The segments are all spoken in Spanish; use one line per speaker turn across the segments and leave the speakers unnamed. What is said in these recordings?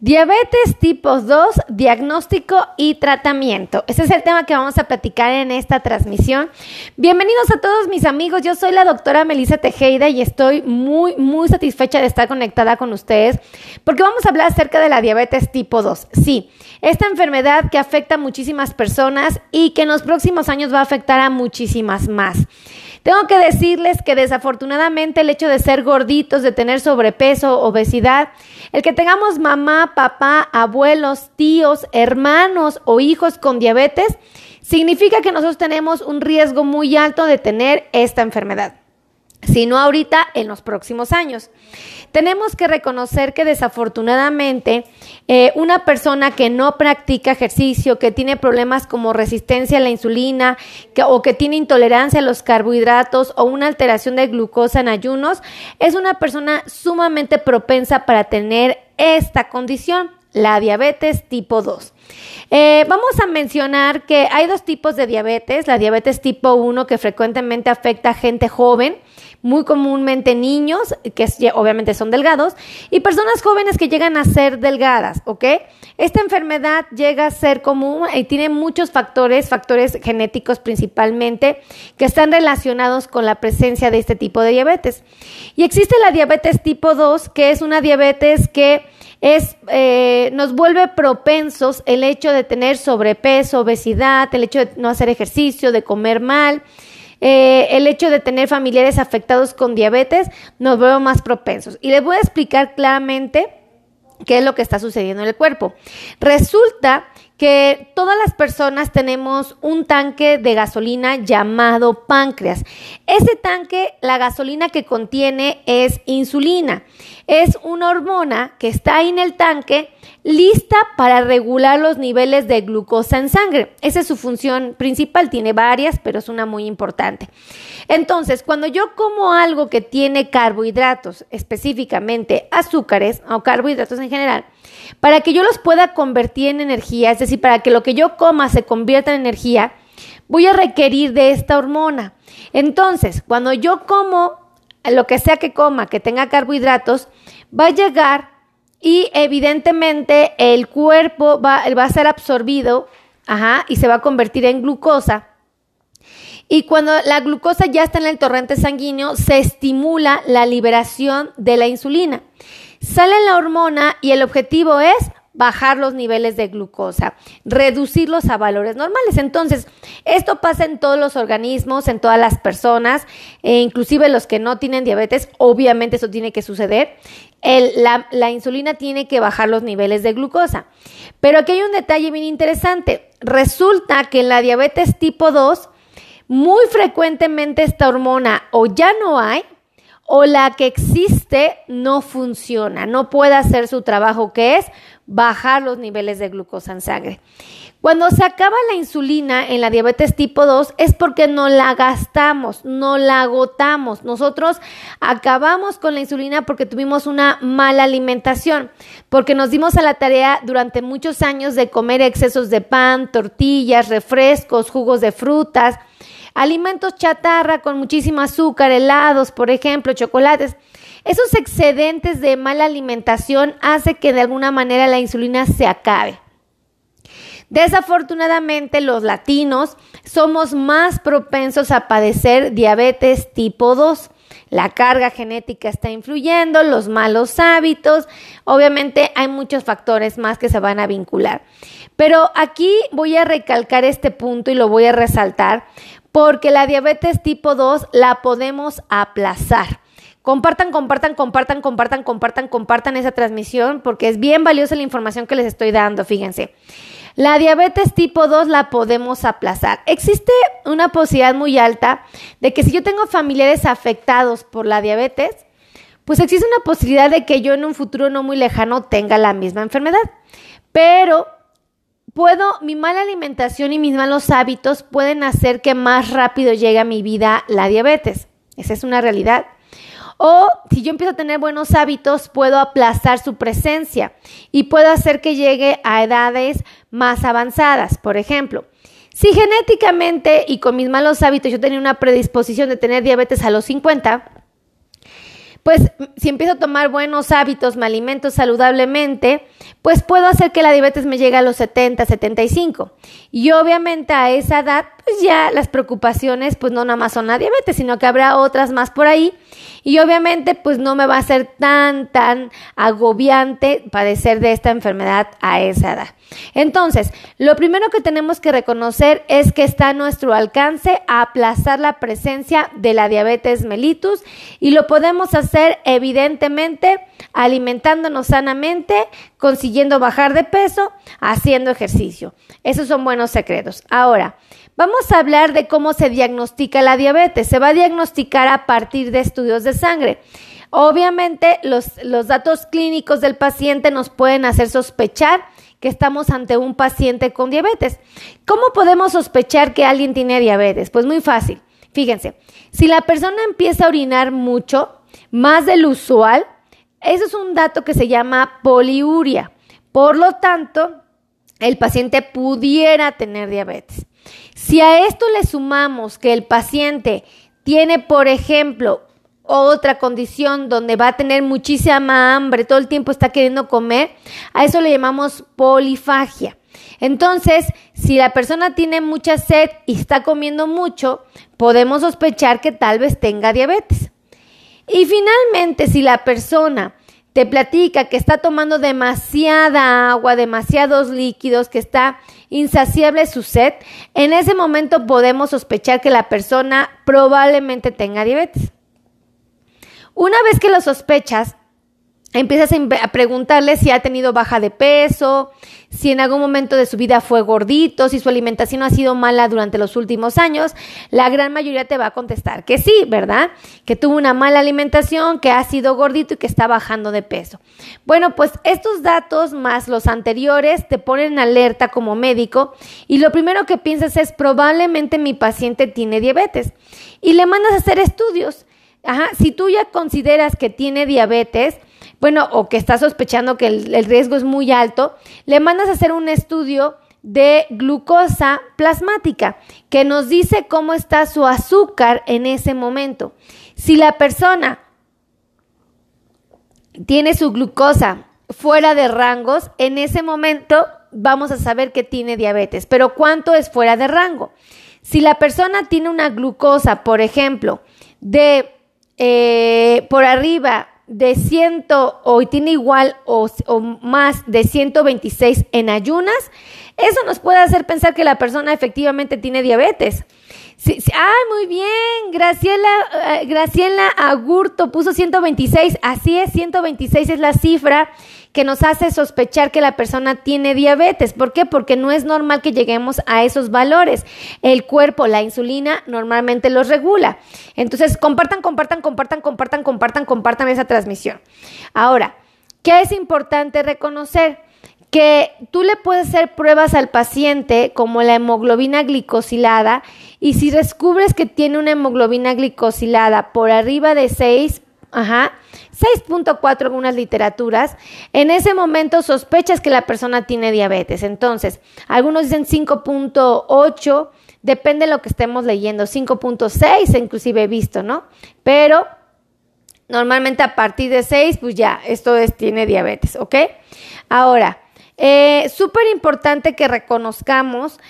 Diabetes tipo 2, diagnóstico y tratamiento. Ese es el tema que vamos a platicar en esta transmisión. Bienvenidos a todos mis amigos. Yo soy la doctora Melissa Tejeda y estoy muy, muy satisfecha de estar conectada con ustedes porque vamos a hablar acerca de la diabetes tipo 2. Sí, esta enfermedad que afecta a muchísimas personas y que en los próximos años va a afectar a muchísimas más. Tengo que decirles que desafortunadamente el hecho de ser gorditos, de tener sobrepeso, obesidad, el que tengamos mamá, papá, abuelos, tíos, hermanos o hijos con diabetes, significa que nosotros tenemos un riesgo muy alto de tener esta enfermedad sino ahorita en los próximos años. Tenemos que reconocer que desafortunadamente eh, una persona que no practica ejercicio, que tiene problemas como resistencia a la insulina o que tiene intolerancia a los carbohidratos o una alteración de glucosa en ayunos, es una persona sumamente propensa para tener esta condición la diabetes tipo 2. Eh, vamos a mencionar que hay dos tipos de diabetes, la diabetes tipo 1 que frecuentemente afecta a gente joven, muy comúnmente niños, que obviamente son delgados, y personas jóvenes que llegan a ser delgadas, ¿ok? Esta enfermedad llega a ser común y tiene muchos factores, factores genéticos principalmente, que están relacionados con la presencia de este tipo de diabetes. Y existe la diabetes tipo 2, que es una diabetes que es, eh, nos vuelve propensos el hecho de tener sobrepeso, obesidad, el hecho de no hacer ejercicio, de comer mal, eh, el hecho de tener familiares afectados con diabetes, nos veo más propensos. Y les voy a explicar claramente qué es lo que está sucediendo en el cuerpo. Resulta que todas las personas tenemos un tanque de gasolina llamado páncreas. Ese tanque, la gasolina que contiene es insulina. Es una hormona que está ahí en el tanque lista para regular los niveles de glucosa en sangre. Esa es su función principal, tiene varias, pero es una muy importante. Entonces, cuando yo como algo que tiene carbohidratos, específicamente azúcares o carbohidratos en general, para que yo los pueda convertir en energía, es decir, para que lo que yo coma se convierta en energía, voy a requerir de esta hormona. Entonces, cuando yo como lo que sea que coma, que tenga carbohidratos, va a llegar y evidentemente el cuerpo va, va a ser absorbido y se va a convertir en glucosa. Y cuando la glucosa ya está en el torrente sanguíneo, se estimula la liberación de la insulina. Sale la hormona y el objetivo es bajar los niveles de glucosa, reducirlos a valores normales. Entonces, esto pasa en todos los organismos, en todas las personas, e inclusive los que no tienen diabetes, obviamente eso tiene que suceder. la, la insulina tiene que bajar los niveles de glucosa. Pero aquí hay un detalle bien interesante. Resulta que en la diabetes tipo 2, muy frecuentemente esta hormona o ya no hay o la que existe no funciona, no puede hacer su trabajo que es bajar los niveles de glucosa en sangre. Cuando se acaba la insulina en la diabetes tipo 2 es porque no la gastamos, no la agotamos. Nosotros acabamos con la insulina porque tuvimos una mala alimentación, porque nos dimos a la tarea durante muchos años de comer excesos de pan, tortillas, refrescos, jugos de frutas, alimentos chatarra con muchísimo azúcar, helados, por ejemplo, chocolates. Esos excedentes de mala alimentación hace que de alguna manera la insulina se acabe. Desafortunadamente los latinos somos más propensos a padecer diabetes tipo 2. La carga genética está influyendo, los malos hábitos, obviamente hay muchos factores más que se van a vincular. Pero aquí voy a recalcar este punto y lo voy a resaltar porque la diabetes tipo 2 la podemos aplazar. Compartan, compartan, compartan, compartan, compartan, compartan esa transmisión porque es bien valiosa la información que les estoy dando, fíjense. La diabetes tipo 2 la podemos aplazar. Existe una posibilidad muy alta de que si yo tengo familiares afectados por la diabetes, pues existe una posibilidad de que yo en un futuro no muy lejano tenga la misma enfermedad. Pero puedo, mi mala alimentación y mis malos hábitos pueden hacer que más rápido llegue a mi vida la diabetes. Esa es una realidad. O si yo empiezo a tener buenos hábitos, puedo aplazar su presencia y puedo hacer que llegue a edades más avanzadas. Por ejemplo, si genéticamente y con mis malos hábitos yo tenía una predisposición de tener diabetes a los 50, pues si empiezo a tomar buenos hábitos, me alimento saludablemente, pues puedo hacer que la diabetes me llegue a los 70, 75. Y obviamente a esa edad, pues ya las preocupaciones, pues no nada más son la diabetes, sino que habrá otras más por ahí. Y obviamente, pues no me va a ser tan, tan agobiante padecer de esta enfermedad a esa edad. Entonces, lo primero que tenemos que reconocer es que está a nuestro alcance aplazar la presencia de la diabetes mellitus y lo podemos hacer evidentemente alimentándonos sanamente, consiguiendo bajar de peso, haciendo ejercicio. Esos son buenos secretos. Ahora, vamos a hablar de cómo se diagnostica la diabetes. Se va a diagnosticar a partir de estudios de sangre. Obviamente, los, los datos clínicos del paciente nos pueden hacer sospechar que estamos ante un paciente con diabetes. ¿Cómo podemos sospechar que alguien tiene diabetes? Pues muy fácil. Fíjense, si la persona empieza a orinar mucho, más del usual, eso es un dato que se llama poliuria. Por lo tanto, el paciente pudiera tener diabetes. Si a esto le sumamos que el paciente tiene, por ejemplo, otra condición donde va a tener muchísima hambre, todo el tiempo está queriendo comer, a eso le llamamos polifagia. Entonces, si la persona tiene mucha sed y está comiendo mucho, podemos sospechar que tal vez tenga diabetes. Y finalmente, si la persona te platica que está tomando demasiada agua, demasiados líquidos, que está insaciable su sed, en ese momento podemos sospechar que la persona probablemente tenga diabetes. Una vez que lo sospechas, empiezas a preguntarle si ha tenido baja de peso, si en algún momento de su vida fue gordito, si su alimentación ha sido mala durante los últimos años, la gran mayoría te va a contestar que sí, ¿verdad? Que tuvo una mala alimentación, que ha sido gordito y que está bajando de peso. Bueno, pues estos datos más los anteriores te ponen alerta como médico y lo primero que piensas es probablemente mi paciente tiene diabetes y le mandas a hacer estudios. Ajá, si tú ya consideras que tiene diabetes, bueno, o que estás sospechando que el, riesgo es muy alto, le mandas a hacer un estudio de glucosa plasmática que nos dice cómo está su azúcar en ese momento. Si la persona tiene su glucosa fuera de rangos, en ese momento vamos a saber que tiene diabetes. Pero ¿cuánto es fuera de rango? Si la persona tiene una glucosa, por ejemplo, de eh, por arriba de 100 o tiene igual o, o, más de 126 en ayunas, eso nos puede hacer pensar que la persona efectivamente tiene diabetes. Sí, muy bien. Graciela, eh, Graciela Agurto puso 126. Así es, 126 es la cifra que nos hace sospechar que la persona tiene diabetes. ¿Por qué? Porque no es normal que lleguemos a esos valores. El cuerpo, la insulina, normalmente los regula. Entonces, compartan, compartan, compartan, compartan, compartan, compartan esa transmisión. Ahora, ¿qué es importante reconocer? que tú le puedes hacer pruebas al paciente como la hemoglobina glicosilada y si descubres que tiene una hemoglobina glicosilada por arriba de 6, ajá, 6.4 en algunas literaturas, en ese momento sospechas que la persona tiene diabetes. Entonces, algunos dicen 5.8, depende de lo que estemos leyendo, 5.6 inclusive he visto, ¿no? Pero normalmente a partir de 6, pues ya, esto es, tiene diabetes, ¿ok? Ahora, eh, Súper importante que reconozcamos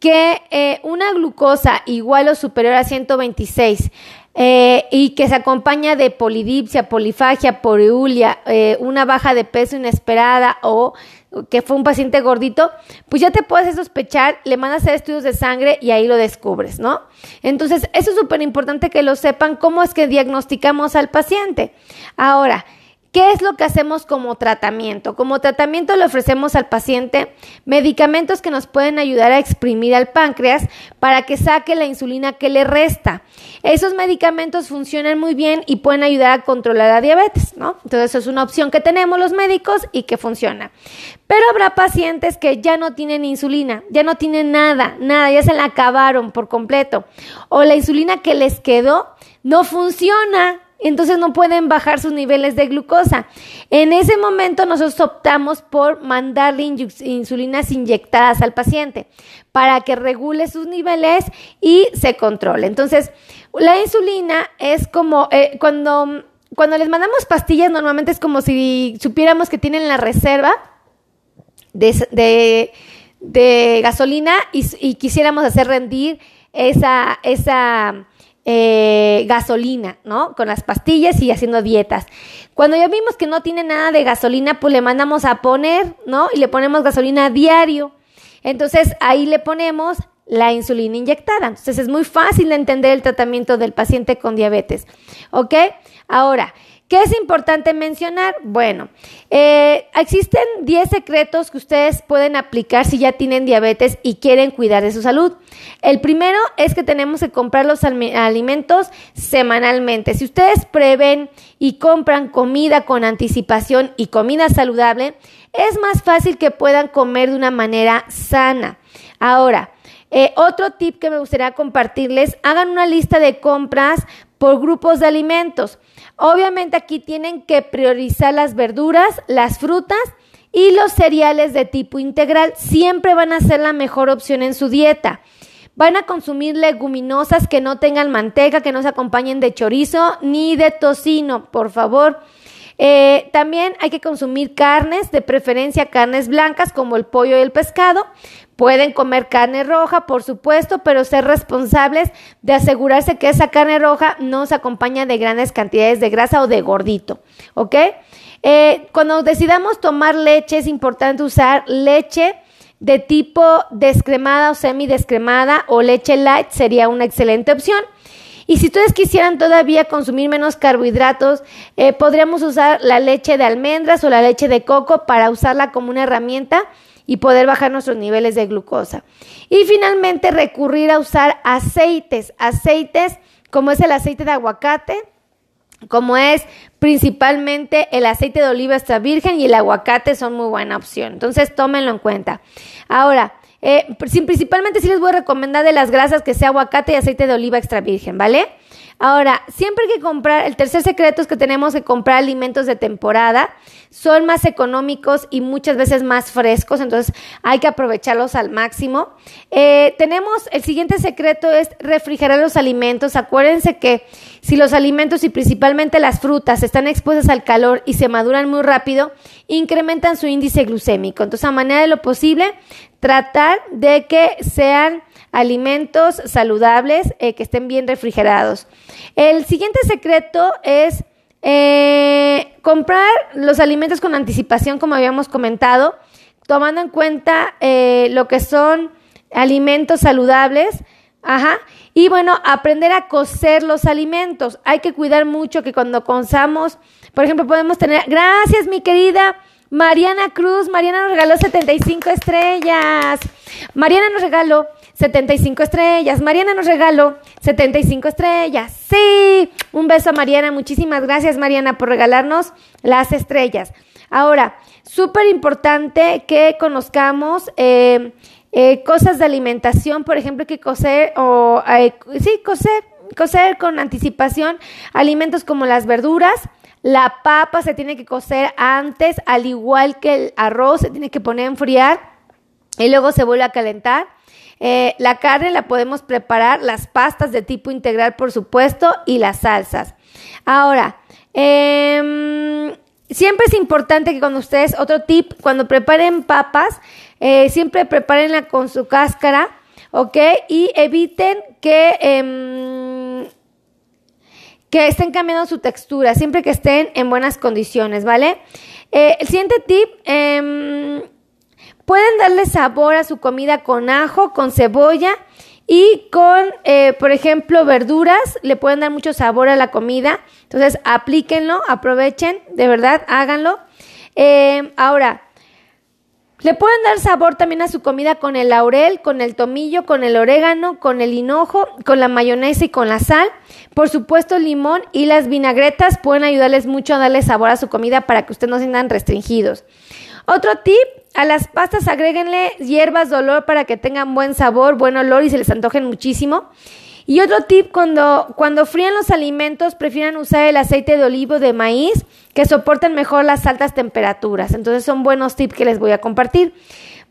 que eh, una glucosa igual o superior a 126 eh, y que se acompaña de polidipsia, polifagia, poreulia, eh, una baja de peso inesperada o que fue un paciente gordito, pues ya te puedes sospechar, le mandas a hacer estudios de sangre y ahí lo descubres, ¿no? Entonces, eso es súper importante que lo sepan, cómo es que diagnosticamos al paciente. Ahora, ¿Qué es lo que hacemos como tratamiento? Como tratamiento le ofrecemos al paciente medicamentos que nos pueden ayudar a exprimir al páncreas para que saque la insulina que le resta. Esos medicamentos funcionan muy bien y pueden ayudar a controlar la diabetes, ¿no? Entonces es una opción que tenemos los médicos y que funciona. Pero habrá pacientes que ya no tienen insulina, ya no tienen nada, nada, ya se la acabaron por completo. O la insulina que les quedó no funciona, entonces no pueden bajar sus niveles de glucosa. En ese momento nosotros optamos por mandarle insulinas inyectadas al paciente para que regule sus niveles y se controle. Entonces, la insulina es como eh, cuando, cuando les mandamos pastillas, normalmente es como si supiéramos que tienen la reserva de, de, gasolina y, quisiéramos hacer rendir esa, esa eh, gasolina, ¿no? Con las pastillas y haciendo dietas. Cuando ya vimos que no tiene nada de gasolina, pues le mandamos a poner, ¿no? Y le ponemos gasolina a diario. Entonces ahí le ponemos la insulina inyectada. Entonces es muy fácil de entender el tratamiento del paciente con diabetes. ¿Ok? Ahora, ¿Qué es importante mencionar? Bueno, eh, existen 10 secretos que ustedes pueden aplicar si ya tienen diabetes y quieren cuidar de su salud. El primero es que tenemos que comprar los alimentos semanalmente. Si ustedes prevén y compran comida con anticipación y comida saludable, es más fácil que puedan comer de una manera sana. Ahora, eh, otro tip que me gustaría compartirles, hagan una lista de compras por grupos de alimentos. Obviamente aquí tienen que priorizar las verduras, las frutas y los cereales de tipo integral. Siempre van a ser la mejor opción en su dieta. Van a consumir leguminosas que no tengan manteca, que no se acompañen de chorizo ni de tocino, por favor. Eh, también hay que consumir carnes, de preferencia carnes blancas como el pollo y el pescado. Pueden comer carne roja, por supuesto, pero ser responsables de asegurarse que esa carne roja no se acompaña de grandes cantidades de grasa o de gordito, ¿ok? Eh, cuando decidamos tomar leche es importante usar leche de tipo descremada o semidescremada o leche light sería una excelente opción. Y si ustedes quisieran todavía consumir menos carbohidratos, eh, podríamos usar la leche de almendras o la leche de coco para usarla como una herramienta y poder bajar nuestros niveles de glucosa. Y finalmente recurrir a usar aceites, aceites como es el aceite de aguacate, como es principalmente el aceite de oliva extra virgen y el aguacate son muy buena opción. Entonces tómenlo en cuenta. Ahora, eh, principalmente sí les voy a recomendar de las grasas que sea aguacate y aceite de oliva extra virgen, ¿vale? Ahora, siempre hay que comprar, el tercer secreto es que tenemos que comprar alimentos de temporada, son más económicos y muchas veces más frescos, entonces hay que aprovecharlos al máximo. Eh, tenemos, el siguiente secreto es refrigerar los alimentos. Acuérdense que si los alimentos y principalmente las frutas están expuestas al calor y se maduran muy rápido, incrementan su índice glucémico. Entonces, a manera de lo posible, tratar de que sean alimentos saludables eh, que estén bien refrigerados. El siguiente secreto es eh, comprar los alimentos con anticipación, como habíamos comentado, tomando en cuenta eh, lo que son alimentos saludables. Ajá. Y bueno, aprender a cocer los alimentos. Hay que cuidar mucho que cuando consamos, por ejemplo, podemos tener, gracias mi querida Mariana Cruz, Mariana nos regaló 75 estrellas. Mariana nos regaló 75 estrellas. Mariana nos regaló 75 estrellas. Sí, un beso a Mariana. Muchísimas gracias Mariana por regalarnos las estrellas. Ahora, súper importante que conozcamos eh, eh, cosas de alimentación, por ejemplo, que coser o eh, sí, coser, coser con anticipación alimentos como las verduras. La papa se tiene que cocer antes, al igual que el arroz, se tiene que poner a enfriar y luego se vuelve a calentar. Eh, la carne la podemos preparar, las pastas de tipo integral, por supuesto, y las salsas. Ahora, em, siempre es importante que cuando ustedes, otro tip, cuando preparen papas, eh, siempre prepárenla con su cáscara, ¿ok? Y eviten que, em, que estén cambiando su textura, siempre que estén en buenas condiciones, ¿vale? Eh, el siguiente tip, em, Pueden darle sabor a su comida con ajo, con cebolla y con, eh, por ejemplo, verduras. Le pueden dar mucho sabor a la comida. Entonces, aplíquenlo, aprovechen, de verdad, háganlo. Eh, ahora, le pueden dar sabor también a su comida con el laurel, con el tomillo, con el orégano, con el hinojo, con la mayonesa y con la sal. Por supuesto, limón y las vinagretas pueden ayudarles mucho a darle sabor a su comida para que ustedes no se sientan restringidos. Otro tip, a las pastas agréguenle hierbas de olor para que tengan buen sabor, buen olor y se les antojen muchísimo. Y otro tip, cuando, cuando frían los alimentos, prefieran usar el aceite de olivo de maíz, que soportan mejor las altas temperaturas. Entonces son buenos tips que les voy a compartir.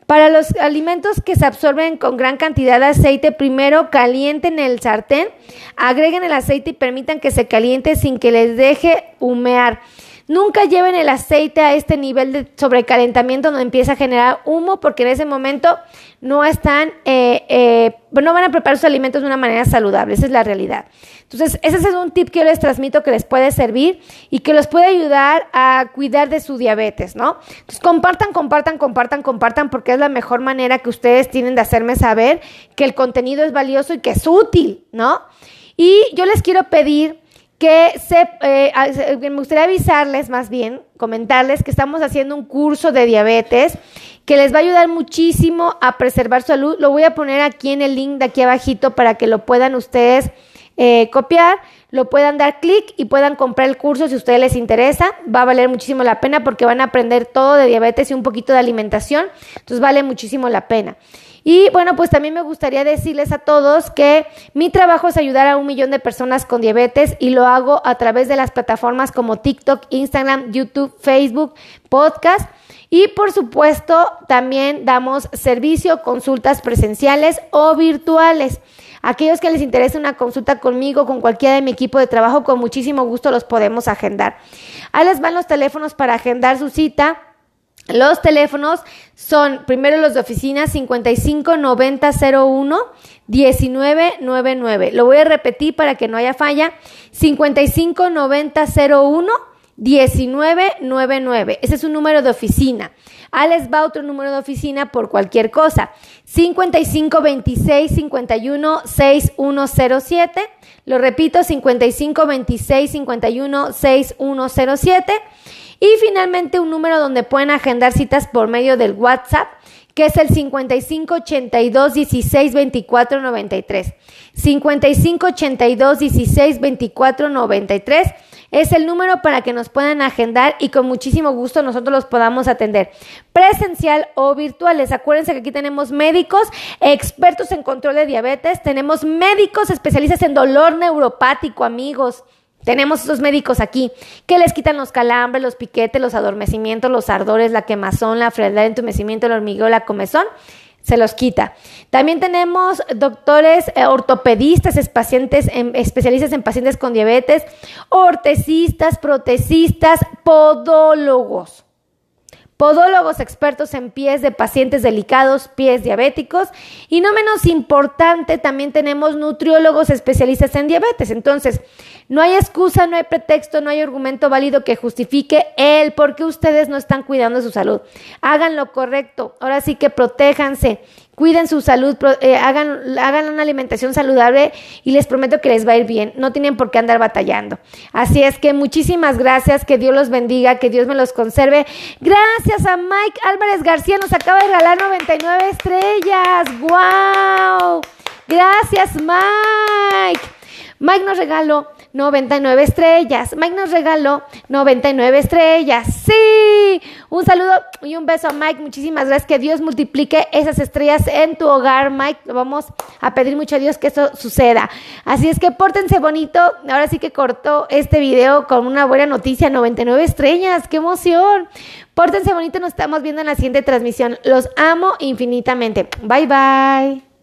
Para los alimentos que se absorben con gran cantidad de aceite, primero calienten el sartén, agreguen el aceite y permitan que se caliente sin que les deje humear. Nunca lleven el aceite a este nivel de sobrecalentamiento donde empieza a generar humo porque en ese momento no están, eh, eh, no van a preparar sus alimentos de una manera saludable, esa es la realidad. Entonces, ese es un tip que yo les transmito que les puede servir y que los puede ayudar a cuidar de su diabetes, ¿no? Entonces, compartan, compartan, compartan, compartan porque es la mejor manera que ustedes tienen de hacerme saber que el contenido es valioso y que es útil, ¿no? Y yo les quiero pedir que se, eh, me gustaría avisarles más bien, comentarles que estamos haciendo un curso de diabetes que les va a ayudar muchísimo a preservar su salud. Lo voy a poner aquí en el link de aquí abajito para que lo puedan ustedes eh, copiar, lo puedan dar clic y puedan comprar el curso si a ustedes les interesa. Va a valer muchísimo la pena porque van a aprender todo de diabetes y un poquito de alimentación. Entonces vale muchísimo la pena. Y bueno, pues también me gustaría decirles a todos que mi trabajo es ayudar a un millón de personas con diabetes y lo hago a través de las plataformas como TikTok, Instagram, YouTube, Facebook, podcast. Y por supuesto, también damos servicio, consultas presenciales o virtuales. Aquellos que les interese una consulta conmigo, con cualquiera de mi equipo de trabajo, con muchísimo gusto los podemos agendar. Ahí les van los teléfonos para agendar su cita. Los teléfonos son primero los de oficina 559001 1999. Lo voy a repetir para que no haya falla. 559001 1999. Ese es un número de oficina. Ah, les va otro número de oficina por cualquier cosa. 5526 51 6107. Lo repito, 5526 51 6107. Y finalmente un número donde pueden agendar citas por medio del WhatsApp, que es el 55 82 16 24 93. 55 82 16 24 93 es el número para que nos puedan agendar y con muchísimo gusto nosotros los podamos atender, presencial o virtuales. Acuérdense que aquí tenemos médicos expertos en control de diabetes, tenemos médicos especialistas en dolor neuropático, amigos. Tenemos esos médicos aquí que les quitan los calambres, los piquetes, los adormecimientos, los ardores, la quemazón, la frialdad, el entumecimiento, el hormigueo, la comezón se los quita. También tenemos doctores eh, ortopedistas, pacientes, especialistas en pacientes con diabetes, ortesistas, protecistas, podólogos. Podólogos expertos en pies de pacientes delicados, pies diabéticos. Y no menos importante, también tenemos nutriólogos especialistas en diabetes. Entonces, no hay excusa, no hay pretexto, no hay argumento válido que justifique el por qué ustedes no están cuidando de su salud. Hagan lo correcto. Ahora sí que protéjanse cuiden su salud, eh, hagan, hagan una alimentación saludable y les prometo que les va a ir bien. No tienen por qué andar batallando. Así es que muchísimas gracias, que Dios los bendiga, que Dios me los conserve. Gracias a Mike Álvarez García, nos acaba de regalar 99 estrellas. ¡Wow! Gracias, Mike. Mike nos regaló 99 estrellas. Mike nos regaló 99 estrellas. Sí. Un saludo y un beso a Mike. Muchísimas gracias. Que Dios multiplique esas estrellas en tu hogar, Mike. Vamos a pedir mucho a Dios que eso suceda. Así es que pórtense bonito. Ahora sí que cortó este video con una buena noticia. 99 estrellas. ¡Qué emoción! Pórtense bonito. Nos estamos viendo en la siguiente transmisión. Los amo infinitamente. Bye bye.